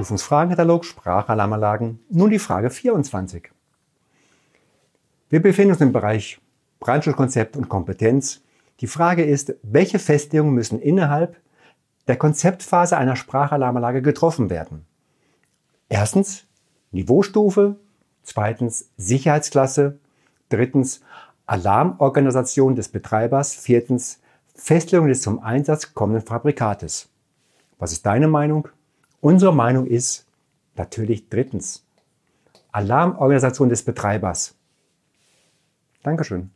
Prüfungsfragenkatalog Sprachalarmanlagen. Nun die Frage 24. Wir befinden uns im Bereich Brandschutzkonzept und Kompetenz. Die Frage ist, welche Festlegungen müssen innerhalb der Konzeptphase einer Sprachalarmanlage getroffen werden? Erstens Niveaustufe, zweitens Sicherheitsklasse, drittens Alarmorganisation des Betreibers, viertens Festlegung des zum Einsatz kommenden Fabrikates. Was ist deine Meinung? Unsere Meinung ist natürlich drittens Alarmorganisation des Betreibers. Dankeschön.